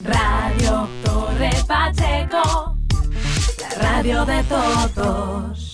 Radio Torre Pacheco, la radio de todos.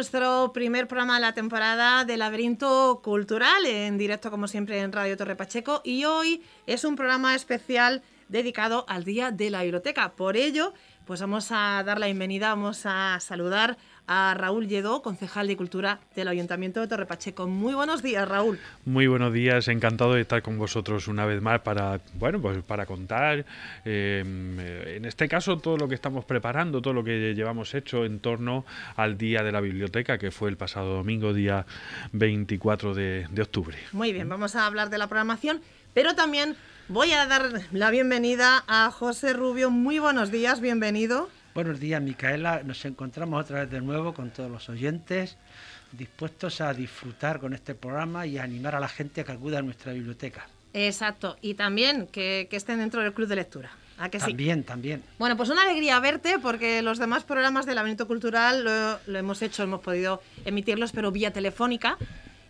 Nuestro primer programa de la temporada de Laberinto Cultural, en directo como siempre en Radio Torre Pacheco. Y hoy es un programa especial dedicado al Día de la Biblioteca. Por ello, pues vamos a dar la bienvenida, vamos a saludar a Raúl Lledó, concejal de Cultura del Ayuntamiento de Torre Pacheco. Muy buenos días, Raúl. Muy buenos días, encantado de estar con vosotros una vez más para, bueno, pues para contar, eh, en este caso, todo lo que estamos preparando, todo lo que llevamos hecho en torno al Día de la Biblioteca, que fue el pasado domingo, día 24 de, de octubre. Muy bien, vamos a hablar de la programación, pero también voy a dar la bienvenida a José Rubio. Muy buenos días, bienvenido. Buenos días, Micaela. Nos encontramos otra vez de nuevo con todos los oyentes, dispuestos a disfrutar con este programa y a animar a la gente a que acuda a nuestra biblioteca. Exacto, y también que, que estén dentro del club de lectura. ¿A que sí? También, también. Bueno, pues una alegría verte porque los demás programas del Laberinto Cultural lo, lo hemos hecho, hemos podido emitirlos, pero vía telefónica.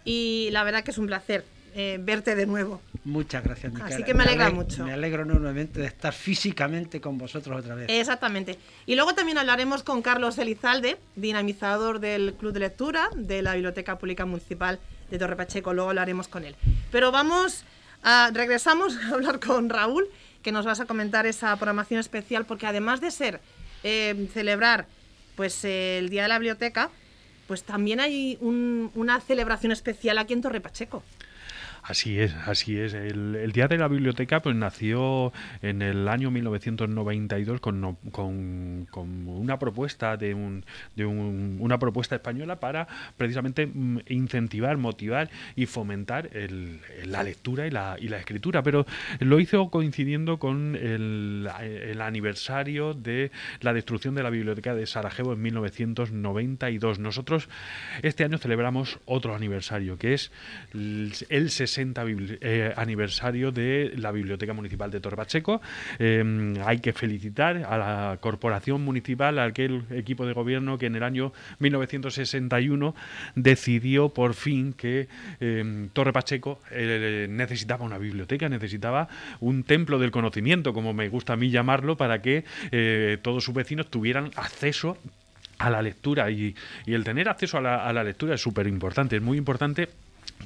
Y la verdad que es un placer eh, verte de nuevo. Muchas gracias, Micaela. Así que me alegra ale- mucho. Me alegro enormemente de estar físicamente con vosotros otra vez. Exactamente. Y luego también hablaremos con Carlos Elizalde, dinamizador del Club de Lectura de la Biblioteca Pública Municipal de Torre Pacheco. Luego hablaremos con él. Pero vamos, a, regresamos a hablar con Raúl, que nos vas a comentar esa programación especial, porque además de ser eh, celebrar pues eh, el Día de la Biblioteca, pues también hay un- una celebración especial aquí en Torre Pacheco. Así es, así es. El, Día de la Biblioteca pues nació en el año 1992 con, con, con una propuesta de, un, de un- una propuesta española para precisamente mm, incentivar, motivar y fomentar el- la lectura y la, y la escritura. Pero lo hizo coincidiendo con el, el aniversario de la destrucción de la biblioteca de Sarajevo en 1992. Nosotros este año celebramos otro aniversario, que es el el 60 bibli- eh, aniversario de la Biblioteca Municipal de Torre Pacheco. Eh, hay que felicitar a la Corporación Municipal, a aquel equipo de gobierno que en el año 1961 decidió por fin que eh, Torre Pacheco eh, necesitaba una biblioteca, necesitaba un templo del conocimiento, como me gusta a mí llamarlo, para que eh, todos sus vecinos tuvieran acceso a la lectura y, y el tener acceso a la, a la lectura es súper importante, es muy importante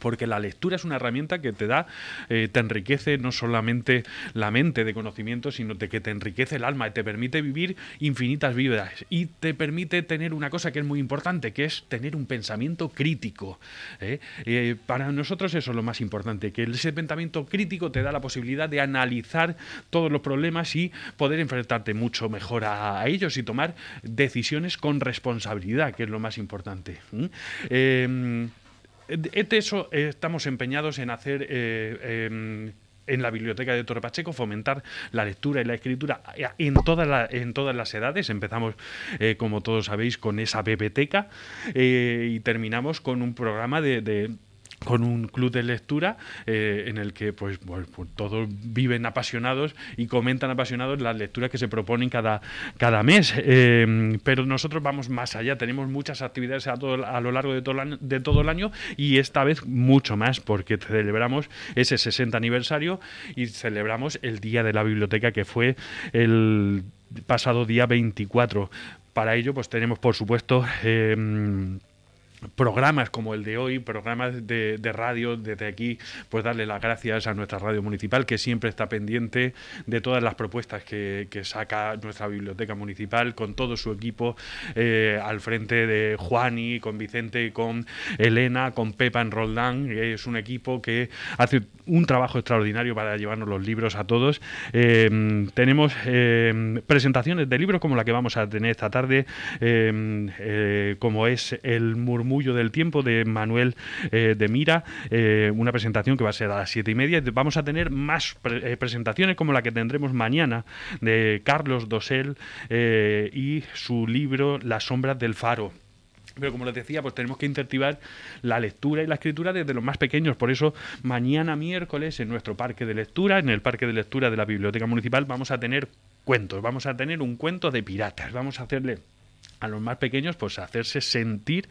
porque la lectura es una herramienta que te da, eh, te enriquece no solamente la mente de conocimiento, sino de que te enriquece el alma y te permite vivir infinitas vidas y te permite tener una cosa que es muy importante, que es tener un pensamiento crítico. ¿eh? Eh, para nosotros eso es lo más importante, que ese pensamiento crítico te da la posibilidad de analizar todos los problemas y poder enfrentarte mucho mejor a, ellos y tomar decisiones con responsabilidad, que es lo más importante. Eh, de eso eh, estamos empeñados en hacer eh, em, en la biblioteca de Torre Pacheco, fomentar la lectura y la escritura en todas, la- en todas las edades. Empezamos, eh, como todos sabéis, con esa biblioteca eh, y terminamos con un programa de con un club de lectura eh, en el que pues, pues, todos viven apasionados y comentan apasionados las lecturas que se proponen cada, cada mes. Eh, pero nosotros vamos más allá, tenemos muchas actividades a, todo- a lo largo de todo, el de todo el año y esta vez mucho más porque celebramos ese 60 aniversario y celebramos el Día de la Biblioteca que fue el pasado día 24. para ello, pues tenemos, por supuesto, eh, programas como el de hoy, programas de, radio desde aquí, pues darle las gracias a nuestra radio municipal que siempre está pendiente de todas las propuestas que, saca nuestra biblioteca municipal con todo su equipo eh, al frente de Juani, con Vicente, con Elena, con Pepa en Roldán. Es un equipo que hace un trabajo extraordinario para llevarnos los libros a todos. Eh, tenemos eh, presentaciones de libros como la que vamos a tener esta tarde, como es el murmullo del Tiempo de Manuel eh, de Mira, eh, una presentación que va a ser a las siete y media. Vamos a tener más eh, presentaciones como la que tendremos mañana de Carlos Dosel y su libro Las sombras del faro. Pero como les decía, pues tenemos que incentivar la lectura y la escritura desde los más pequeños. Por eso, mañana miércoles, en nuestro parque de lectura, en el parque de lectura de la Biblioteca Municipal, vamos a tener cuentos. Vamos a tener un cuento de piratas. Vamos a hacerle a los más pequeños, pues hacerse sentir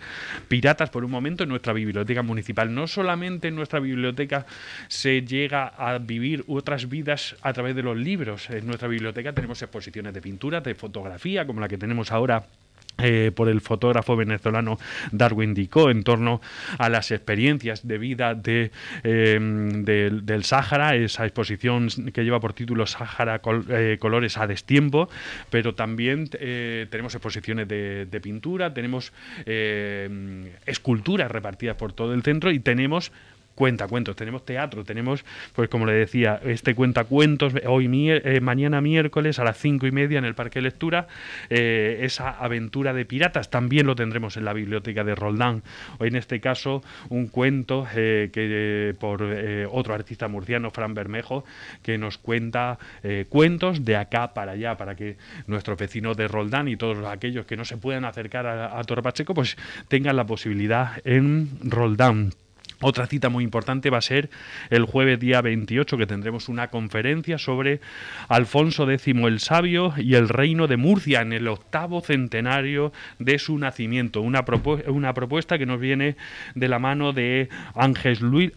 piratas por un momento en nuestra biblioteca municipal. No solamente en nuestra biblioteca se llega a vivir otras vidas a través de los libros. En nuestra biblioteca tenemos exposiciones de pintura, de fotografía, como la que tenemos ahora eh, por el fotógrafo venezolano Darwin Dicó en torno a las experiencias de vida de, em, del Sáhara, esa exposición que lleva por título Sáhara eh, Colores a Destiempo, pero también eh, tenemos exposiciones de, de pintura, tenemos em, esculturas repartidas por todo el centro y tenemos cuenta cuentos, tenemos teatro, tenemos, pues como le decía, este cuenta cuentos, hoy eh, mañana miércoles a las cinco y media en el Parque de Lectura, eh, esa aventura de piratas, también lo tendremos en la biblioteca de Roldán, hoy en este caso un cuento eh, que por otro artista murciano, Fran Bermejo, que nos cuenta cuentos de acá para allá, para que nuestros vecinos de Roldán y todos aquellos que no se puedan acercar a, a Torre Pacheco, pues tengan la posibilidad en Roldán. Otra cita muy importante va a ser el jueves día 28, que tendremos una conferencia sobre Alfonso X el Sabio y el reino de Murcia en el octavo centenario de su nacimiento. Una, una propuesta que nos viene de la mano de Ángel Luis,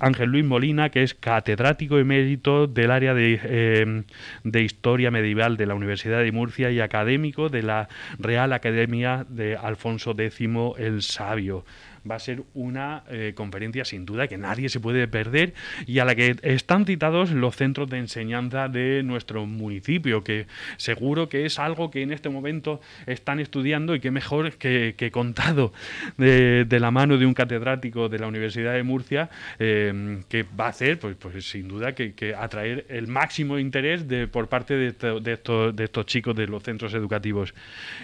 Molina, que es catedrático emérito del área de, em, de Historia Medieval de la Universidad de Murcia y académico de la Real Academia de Alfonso X el Sabio va a ser una eh, conferencia sin duda que nadie se puede perder y a la que están citados los centros de enseñanza de nuestro municipio, que seguro que es algo que en este momento están estudiando y que mejor que, contado de, la mano de un catedrático de la Universidad de Murcia, eh, que va a hacer, pues, pues sin duda, que, atraer el máximo interés por parte de, estos, de estos chicos de los centros educativos.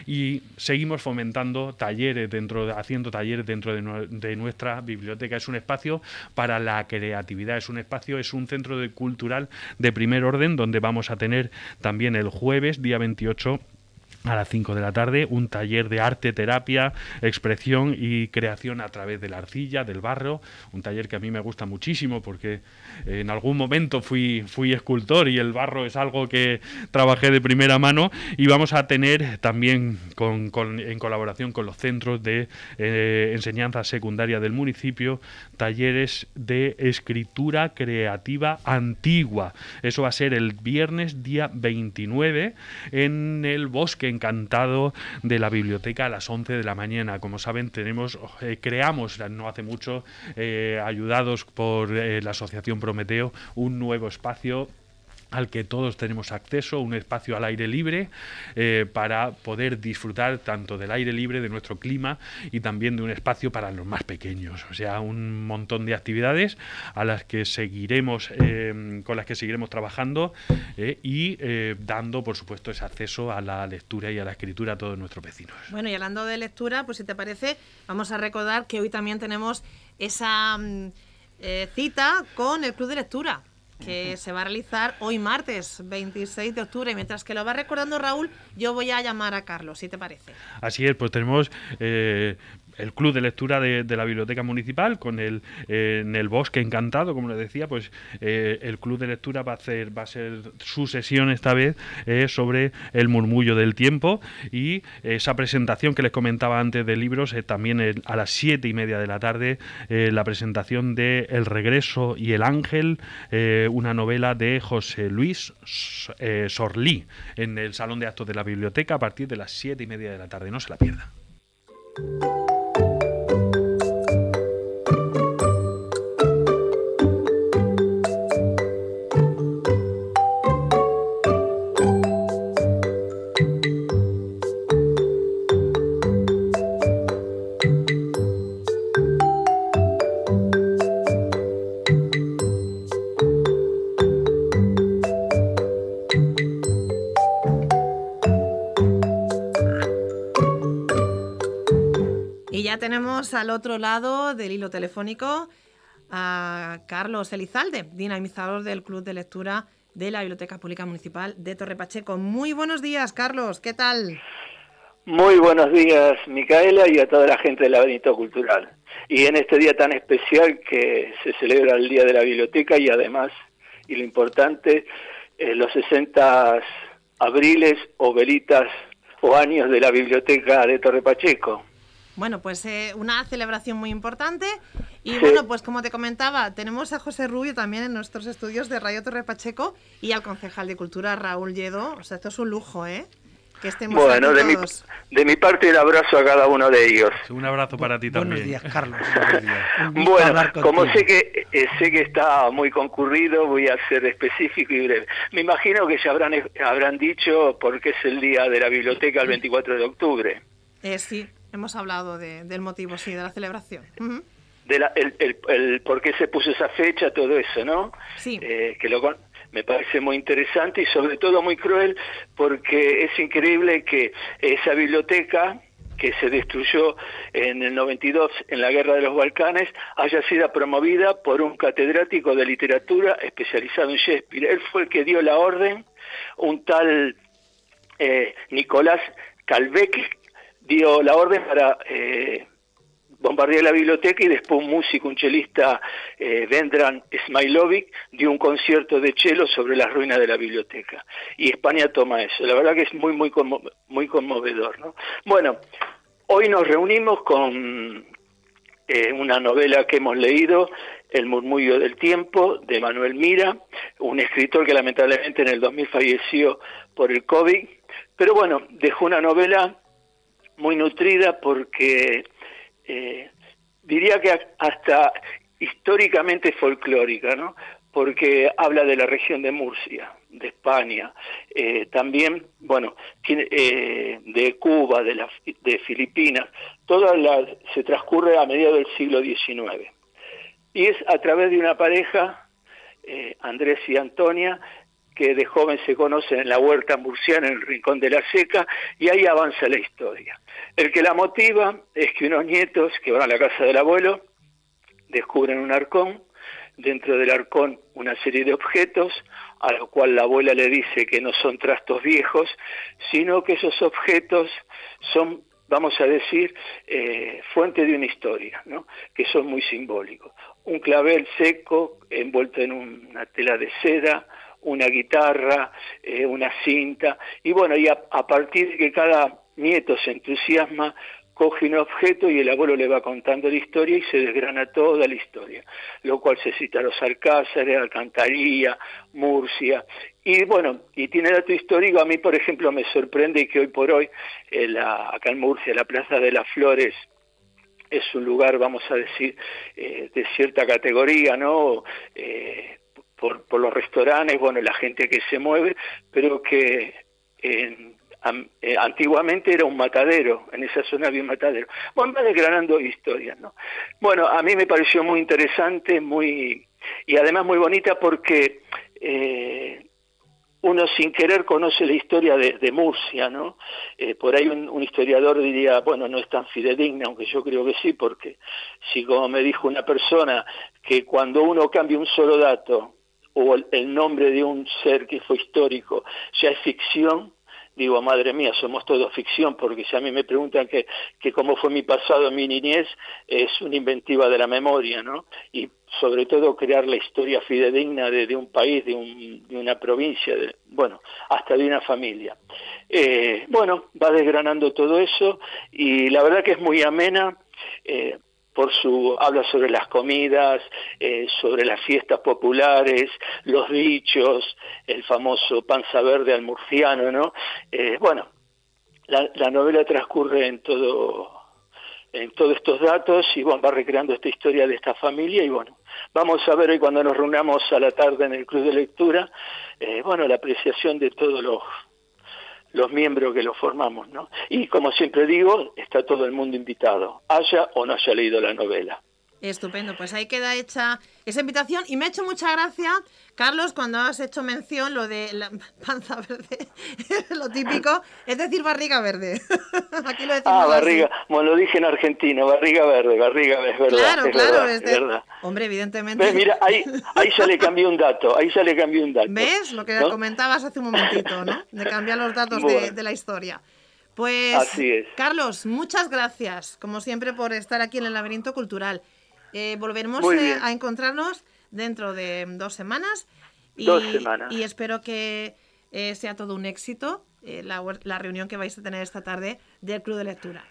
Y seguimos fomentando talleres dentro, haciendo talleres dentro de de nuestra biblioteca. Es un espacio para la creatividad, es un espacio, es un centro de cultural de primer orden donde vamos a tener también el jueves, día 28, a las 5 de la tarde, un taller de arte, terapia, expresión y creación a través de la arcilla, del barro, un taller que a mí me gusta muchísimo porque en algún momento fui, fui escultor y el barro es algo que trabajé de primera mano y vamos a tener también con, en colaboración con los centros de eh, enseñanza secundaria del municipio talleres de escritura creativa antigua. Eso va a ser el viernes día 29 en el bosque encantado de la biblioteca a las 11 de la mañana. Como saben, tenemos, eh, creamos no hace mucho, eh, ayudados por eh, la Asociación Prometeo, un nuevo espacio al que todos tenemos acceso, un espacio al aire libre eh, para poder disfrutar tanto del aire libre, de nuestro clima y también de un espacio para los más pequeños. O sea, un montón de actividades a las que seguiremos, eh, con las que seguiremos trabajando eh, y dando, por supuesto, ese acceso a la lectura y a la escritura a todos nuestros vecinos. Bueno, y hablando de lectura, pues si te parece, vamos a recordar que hoy también tenemos esa mm, cita con el Club de Lectura que se va a realizar hoy martes 26 de octubre. Mientras que lo va recordando Raúl, yo voy a llamar a Carlos, si te parece. Así es, pues tenemos eh, el club de lectura de, la biblioteca municipal con el en el bosque encantado como les decía pues el club de lectura va a ser su sesión esta vez sobre el murmullo del tiempo y esa presentación que les comentaba antes de libros también a las siete y media de la tarde la presentación de El regreso y el ángel una novela de José Luis Sorlí en el salón de actos de la biblioteca a partir de las siete y media de la tarde. No se la pierda al otro lado del hilo telefónico a Carlos Elizalde, dinamizador del Club de Lectura de la Biblioteca Pública Municipal de Torre Pacheco. Muy buenos días, Carlos, ¿qué tal? Muy buenos días, Micaela, y a toda la gente del laberinto cultural. Y en este día tan especial que se celebra el Día de la Biblioteca y además, y lo importante, eh, los 60 abriles o velitas o años de la Biblioteca de Torre Pacheco. Bueno, pues eh, una celebración muy importante. Y bueno, pues como te comentaba, tenemos a José Rubio también en nuestros estudios de Radio Torre Pacheco y al concejal de Cultura Raúl Lledo. O sea, esto es un lujo, ¿eh? Que estemos bueno, de, Mi, de mi parte el abrazo a cada uno de ellos. Un abrazo para ti también. Buenos días, Carlos. bueno, como sé que eh, sé que está muy concurrido, voy a ser específico y breve. Me imagino que ya habrán, habrán dicho por qué es el día de la biblioteca el 24 de octubre. Eh, sí, Hemos hablado del motivo, sí, de la celebración. de la, el, por qué se puso esa fecha, todo eso, ¿no? Sí. Eh, que lo, me parece muy interesante y sobre todo muy cruel porque es increíble que esa biblioteca que se destruyó en el 92 en la Guerra de los Balcanes haya sido promovida por un catedrático de literatura especializado en Shakespeare. Él fue el que dio la orden, un tal eh, Nicolás Calvec, dio la orden para eh, bombardear la biblioteca y después un músico, un chelista, eh, Vendran Smailovic, dio un concierto de cello sobre las ruinas de la biblioteca. Y España toma eso. La verdad que es muy, muy, muy conmovedor. ¿no? Bueno, hoy nos reunimos con eh, una novela que hemos leído, El murmullo del tiempo, de Manuel Mira, un escritor que lamentablemente en el 2000 falleció por el COVID. Pero bueno, dejó una novela muy nutrida porque eh, diría que hasta históricamente folclórica, ¿no? porque habla de la región de Murcia, de España, eh, también, bueno, tiene, eh, de Cuba, de, de Filipinas, toda la, se transcurre a mediados del siglo XIX. Y es a través de una pareja, Andrés y Antonia, que de joven se conocen en la huerta murciana, en el rincón de la seca, y ahí avanza la historia. El que la motiva es que unos nietos que van a la casa del abuelo descubren un arcón, dentro del arcón una serie de objetos, a lo cual la abuela le dice que no son trastos viejos, sino que esos objetos son, vamos a decir, eh, fuente de una historia, ¿no? que son muy simbólicos. Un clavel seco envuelto en una tela de seda, una guitarra, eh, una cinta, y bueno, y a, partir de que cada nieto se entusiasma, coge un objeto y el abuelo le va contando la historia y se desgrana toda la historia, lo cual se cita a los Alcázares, Alcantarilla, Murcia, y bueno, y tiene dato histórico, a mí por ejemplo me sorprende que hoy por hoy, la, acá en Murcia, la Plaza de las Flores, es un lugar, vamos a decir, eh, de cierta categoría, ¿no? Eh, por, los restaurantes, bueno, la gente que se mueve, pero que eh, antiguamente era un matadero, en esa zona había un matadero. Bueno, va desgranando historias, ¿no? Bueno, a mí me pareció muy interesante, muy y además muy bonita porque eh, uno sin querer conoce la historia de, Murcia, ¿no? Eh, por ahí un, historiador diría, bueno, no es tan fidedigna, aunque yo creo que sí, porque si como me dijo una persona que cuando uno cambia un solo dato o el nombre de un ser que fue histórico ya es ficción, digo, madre mía, somos todo ficción, porque si a mí me preguntan que, que cómo fue mi pasado mi niñez, es una inventiva de la memoria, ¿no? Y sobre todo crear la historia fidedigna de, un país, de, un, de, una provincia, de, bueno, hasta de una familia. Eh, bueno, va desgranando todo eso y la verdad que es muy amena. Eh, por su habla sobre las comidas, eh, sobre las fiestas populares, los dichos, el famoso panza verde al murciano, ¿no? bueno, la, la novela transcurre en todo en todos estos datos y va recreando esta historia de esta familia y bueno, vamos a ver hoy cuando nos reunamos a la tarde en el club de lectura, eh, bueno, la apreciación de todos los, los miembros que lo formamos, ¿no? Y como siempre digo, está todo el mundo invitado, haya o no haya leído la novela. Estupendo, pues ahí queda hecha esa invitación y me ha hecho mucha gracia, Carlos, cuando has hecho mención lo de la panza verde, lo típico, es decir, barriga verde. Aquí lo decimos. Ah, barriga, bueno, lo dije en Argentina, barriga verde, barriga verde, es verdad. Claro, claro, es verdad. Hombre, evidentemente. Mira, ahí, ahí ya le cambié un dato, ahí ya le cambié un dato. ¿Ves? Lo que comentabas hace un momentito, ¿no? De cambiar los datos de, de la historia. Pues, Así es. Carlos, muchas gracias, como siempre, por estar aquí en el laberinto cultural. Eh, volveremos eh, a encontrarnos dentro de dos semanas. Y, Y espero que eh, sea todo un éxito la, la reunión que vais a tener esta tarde del Club de Lectura.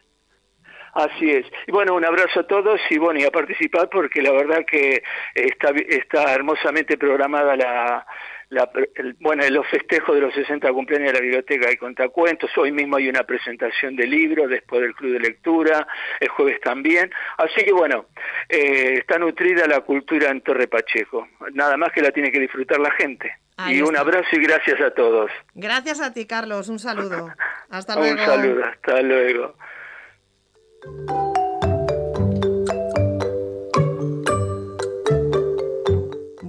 Así es. Y bueno, un abrazo a todos y bueno, y a participar porque la verdad que está, está hermosamente programada la, la, el, bueno, los festejos de los 60 cumpleaños de la biblioteca y contacuentos. Hoy mismo hay una presentación de libros después del club de lectura, el jueves también. Así que bueno, eh, está nutrida la cultura en Torre Pacheco. Nada más que la tiene que disfrutar la gente. y un abrazo y gracias a todos. Gracias a ti, Carlos. Un saludo. Hasta luego. un saludo. Hasta luego.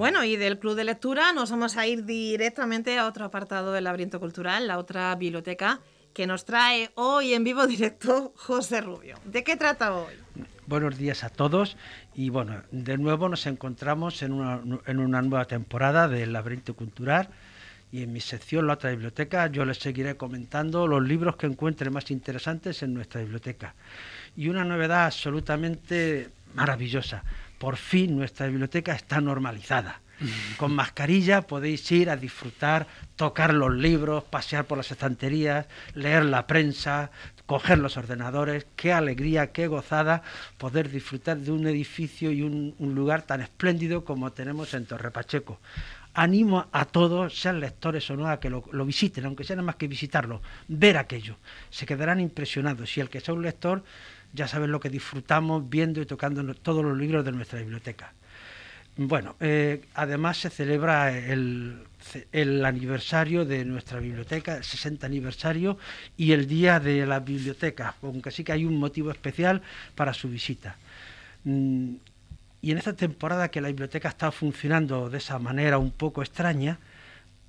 Bueno, y del club de lectura nos vamos a ir directamente a otro apartado del laberinto cultural, la otra biblioteca que nos trae hoy en vivo directo José Rubio. ¿De qué trata hoy? Buenos días a todos y bueno, de nuevo nos encontramos en una, en una nueva temporada del laberinto cultural y en mi sección, la otra biblioteca, yo les seguiré comentando los libros que encuentre más interesantes en nuestra biblioteca. Y una novedad absolutamente maravillosa por fin nuestra biblioteca está normalizada. Mm. Con mascarilla podéis ir a disfrutar, tocar los libros, pasear por las estanterías, leer la prensa, coger los ordenadores. Qué alegría, qué gozada poder disfrutar de un edificio y un, lugar tan espléndido como tenemos en Torre Pacheco. Animo a todos, sean lectores o no, a que lo, lo visiten, aunque sea nada más que visitarlo, ver aquello. Se quedarán impresionados. Y el que sea un lector ya saben lo que disfrutamos viendo y tocando todos los libros de nuestra biblioteca. Bueno, eh, además se celebra el, aniversario de nuestra biblioteca, el 60 aniversario, y el Día de la Biblioteca, aunque sí que hay un motivo especial para su visita. Mm, y en esta temporada que la biblioteca está funcionando de esa manera un poco extraña,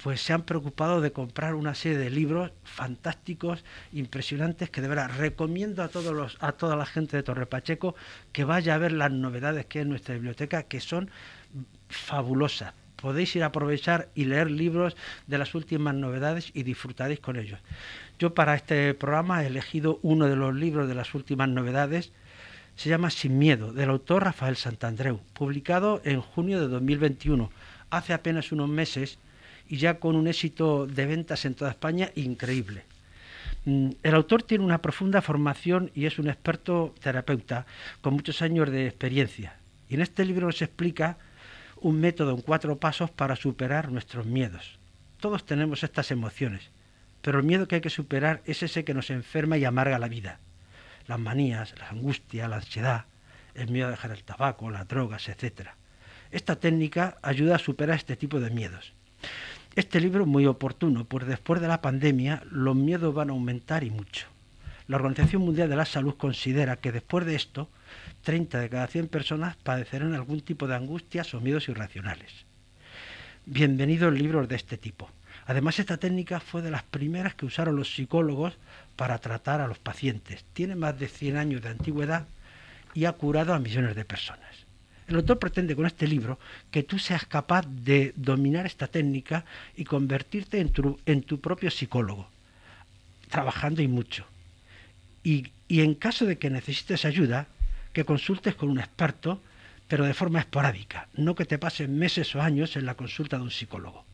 pues se han preocupado de comprar una serie de libros fantásticos, impresionantes, que de verdad recomiendo a, todos los, a toda la gente de Torre Pacheco que vaya a ver las novedades que hay en nuestra biblioteca, que son fabulosas. Podéis ir a aprovechar y leer libros de las últimas novedades y disfrutaréis con ellos. Yo para este programa he elegido uno de los libros de las últimas novedades, se llama Sin Miedo, del autor Rafael Santandreu, publicado en junio de 2021, hace apenas unos meses y ya con un éxito de ventas en toda España increíble. Mm, el autor tiene una profunda formación y es un experto terapeuta con muchos años de experiencia. Y en este libro nos explica un método en cuatro pasos para superar nuestros miedos. Todos tenemos estas emociones, pero el miedo que hay que superar es ese que nos enferma y amarga la vida. Las manías, la angustia, la ansiedad, el miedo a dejar el tabaco, las drogas, etc. Esta técnica ayuda a superar este tipo de miedos. Este libro es muy oportuno, pues después de la pandemia los miedos van a aumentar y mucho. La Organización Mundial de la Salud considera que después de esto, 30 de cada 100 personas padecerán algún tipo de angustias o miedos irracionales. Bienvenidos libros de este tipo. Además, esta técnica fue de las primeras que usaron los psicólogos para tratar a los pacientes. Tiene más de 100 años de antigüedad y ha curado a millones de personas. El autor pretende con este libro que tú seas capaz de dominar esta técnica y convertirte en tu, propio psicólogo. trabajando y mucho. Y, y en caso de que necesites ayuda, que consultes con un experto, pero de forma esporádica, no que te pasen meses o años en la consulta de un psicólogo.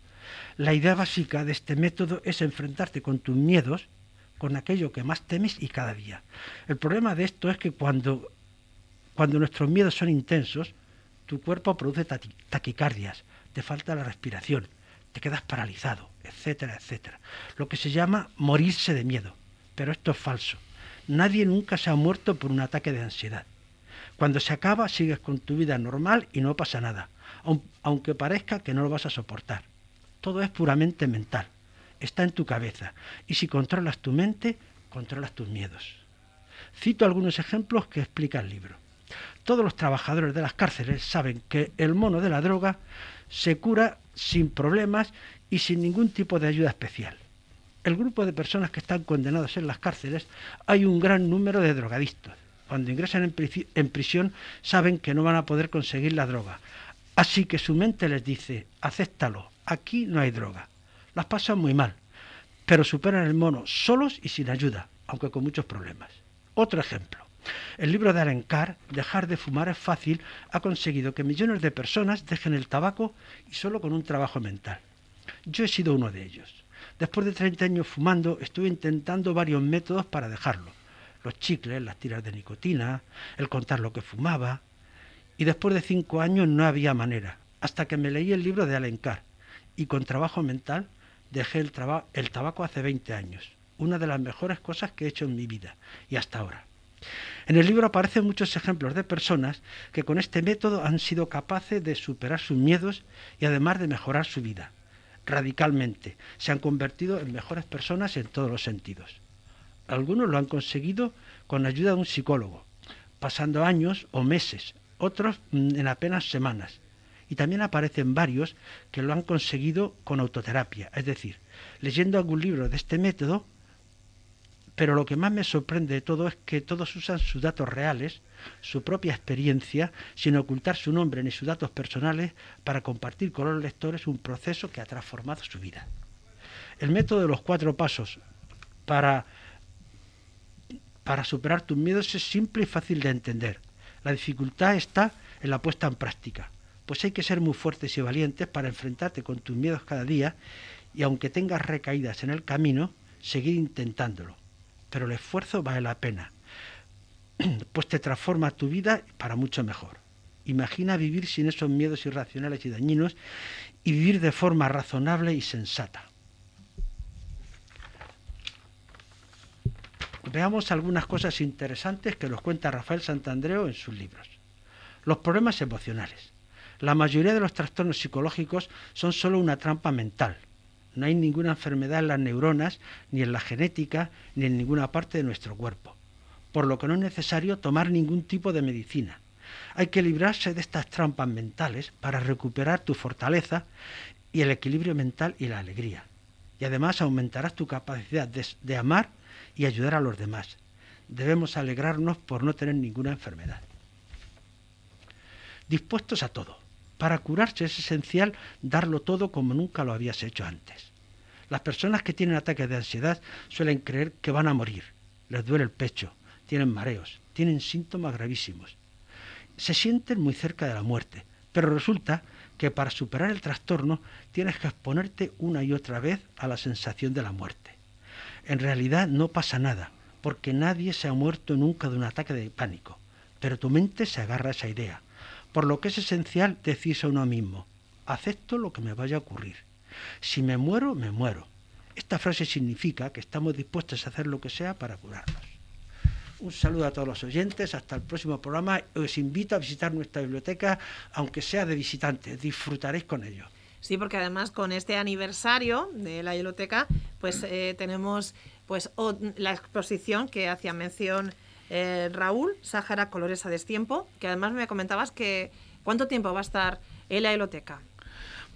La idea básica de este método es enfrentarte con tus miedos, con aquello que más temes y cada día. El problema de esto es que cuando, cuando nuestros miedos son intensos, tu cuerpo produce taquicardias, te falta la respiración, te quedas paralizado, etcétera, etcétera. Lo que se llama morirse de miedo. Pero esto es falso. Nadie nunca se ha muerto por un ataque de ansiedad. Cuando se acaba, sigues con tu vida normal y no pasa nada, aunque parezca que no lo vas a soportar. Todo es puramente mental, está en tu cabeza, y si controlas tu mente, controlas tus miedos. Cito algunos ejemplos que explica el libro. Todos los trabajadores de las cárceles saben que el mono de la droga se cura sin problemas y sin ningún tipo de ayuda especial. El grupo de personas que están condenados en las cárceles hay un gran número de drogadictos. Cuando ingresan en, prisión saben que no van a poder conseguir la droga. Así que su mente les dice, acéptalo, aquí no hay droga. Las pasan muy mal, pero superan el mono solos y sin ayuda, aunque con muchos problemas. Otro ejemplo. El libro de Alencar, Dejar de fumar es fácil, ha conseguido que millones de personas dejen el tabaco y solo con un trabajo mental. Yo he sido uno de ellos. Después de 30 años fumando, estuve intentando varios métodos para dejarlo. Los chicles, las tiras de nicotina, el contar lo que fumaba. Y después de cinco años no había manera, hasta que me leí el libro de Alencar. Y con trabajo mental dejé el, el tabaco hace 20 años. Una de las mejores cosas que he hecho en mi vida. Y hasta ahora. En el libro aparecen muchos ejemplos de personas que con este método han sido capaces de superar sus miedos y además de mejorar su vida radicalmente. Se han convertido en mejores personas en todos los sentidos. Algunos lo han conseguido con ayuda de un psicólogo, pasando años o meses, otros mm, en apenas semanas. Y también aparecen varios que lo han conseguido con autoterapia, es decir, leyendo algún libro de este método pero lo que más me sorprende de todo es que todos usan sus datos reales, su propia experiencia, sin ocultar su nombre ni sus datos personales, para compartir con los lectores un proceso que ha transformado su vida. El método de los cuatro pasos para, para superar tus miedos es simple y fácil de entender. La dificultad está en la puesta en práctica, pues hay que ser muy fuertes y valientes para enfrentarte con tus miedos cada día y aunque tengas recaídas en el camino, seguir intentándolo pero el esfuerzo vale la pena, pues te transforma tu vida para mucho mejor. Imagina vivir sin esos miedos irracionales y dañinos y vivir de forma razonable y sensata. Veamos algunas cosas interesantes que nos cuenta Rafael Santandreo en sus libros. Los problemas emocionales. La mayoría de los trastornos psicológicos son solo una trampa mental, no hay ninguna enfermedad en las neuronas, ni en la genética, ni en ninguna parte de nuestro cuerpo. Por lo que no es necesario tomar ningún tipo de medicina. Hay que librarse de estas trampas mentales para recuperar tu fortaleza y el equilibrio mental y la alegría. Y además aumentarás tu capacidad de, de amar y ayudar a los demás. Debemos alegrarnos por no tener ninguna enfermedad. Dispuestos a todo para curarse es esencial darlo todo como nunca lo habías hecho antes. Las personas que tienen ataques de ansiedad suelen creer que van a morir. Les duele el pecho, tienen mareos, tienen síntomas gravísimos. Se sienten muy cerca de la muerte, pero resulta que para superar el trastorno tienes que exponerte una y otra vez a la sensación de la muerte. En realidad no pasa nada, porque nadie se ha muerto nunca de un ataque de pánico, pero tu mente se agarra a esa idea por lo que es esencial decirse a uno mismo, acepto lo que me vaya a ocurrir. Si me muero, me muero. Esta frase significa que estamos dispuestos a hacer lo que sea para curarnos. Un saludo a todos los oyentes, hasta el próximo programa. Os invito a visitar nuestra biblioteca, aunque sea de visitantes, disfrutaréis con ello. Sí, porque además con este aniversario de la biblioteca, pues eh, tenemos pues la exposición que hacía mención eh, Raúl, Sáhara Colores a Destiempo, que además me comentabas que ¿cuánto tiempo va a estar en la biblioteca?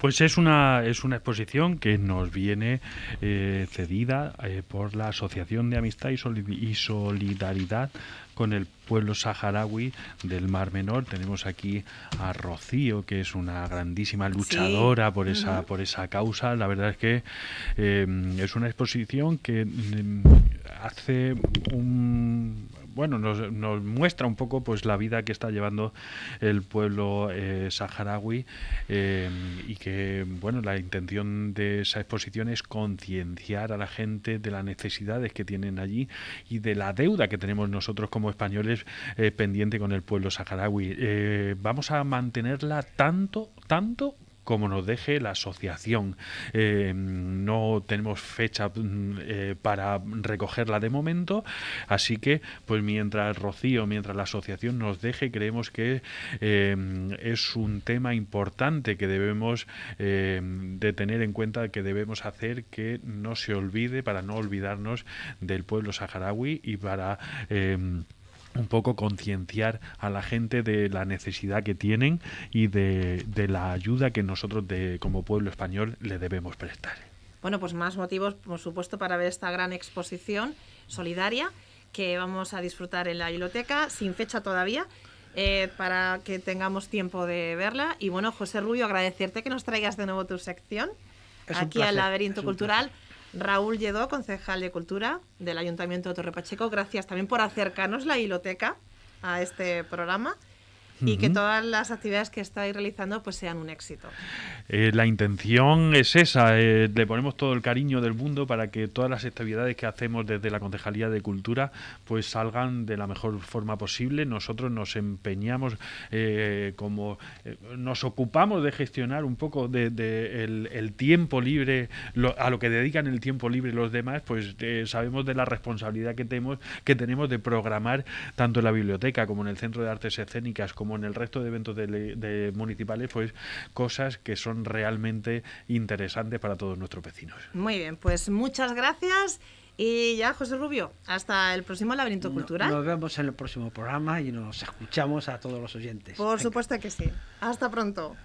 Pues es una, es una exposición que nos viene eh, cedida eh, por la Asociación de Amistad y, Solidaridad con el pueblo saharaui del Mar Menor. Tenemos aquí a Rocío, que es una grandísima luchadora por esa por esa causa. La verdad es que eh, es una exposición que mm, hace un bueno, nos, nos, muestra un poco pues la vida que está llevando el pueblo eh, saharaui eh, y que bueno la intención de esa exposición es concienciar a la gente de las necesidades que tienen allí y de la deuda que tenemos nosotros como españoles eh, pendiente con el pueblo saharaui. vamos a mantenerla tanto, tanto como nos deje la asociación. Eh, no tenemos fecha mm, eh, para recogerla de momento, así que pues mientras Rocío, mientras la asociación nos deje, creemos que eh, es un tema importante que debemos de tener en cuenta, que debemos hacer que no se olvide para no olvidarnos del pueblo saharaui y para un poco concienciar a la gente de la necesidad que tienen y de, la ayuda que nosotros de, como pueblo español le debemos prestar. Bueno, pues más motivos, por supuesto, para ver esta gran exposición solidaria que vamos a disfrutar en la biblioteca, sin fecha todavía, eh, para que tengamos tiempo de verla. Y bueno, José Rubio, agradecerte que nos traigas de nuevo tu sección aquí al Laberinto Cultural. Raúl Lledó, concejal de Cultura del Ayuntamiento de Torre Pacheco, gracias también por acercarnos la biblioteca a este programa y que todas las actividades que estáis realizando pues sean un éxito. Eh, la intención es esa, eh, le ponemos todo el cariño del mundo para que todas las actividades que hacemos desde la Concejalía de Cultura pues salgan de la mejor forma posible. Nosotros nos empeñamos eh, como nos ocupamos de gestionar un poco de, el, tiempo libre, a lo que dedican el tiempo libre los demás, pues sabemos de la responsabilidad que tenemos, que tenemos de programar tanto en la biblioteca como en el Centro de Artes Escénicas como en el resto de eventos de, municipales, pues cosas que son realmente interesantes para todos nuestros vecinos. Muy bien, pues muchas gracias. Y ya, José Rubio, hasta el próximo Laberinto Cultural. Nos vemos en el próximo programa y nos escuchamos a todos los oyentes. Por supuesto que sí. Hasta pronto.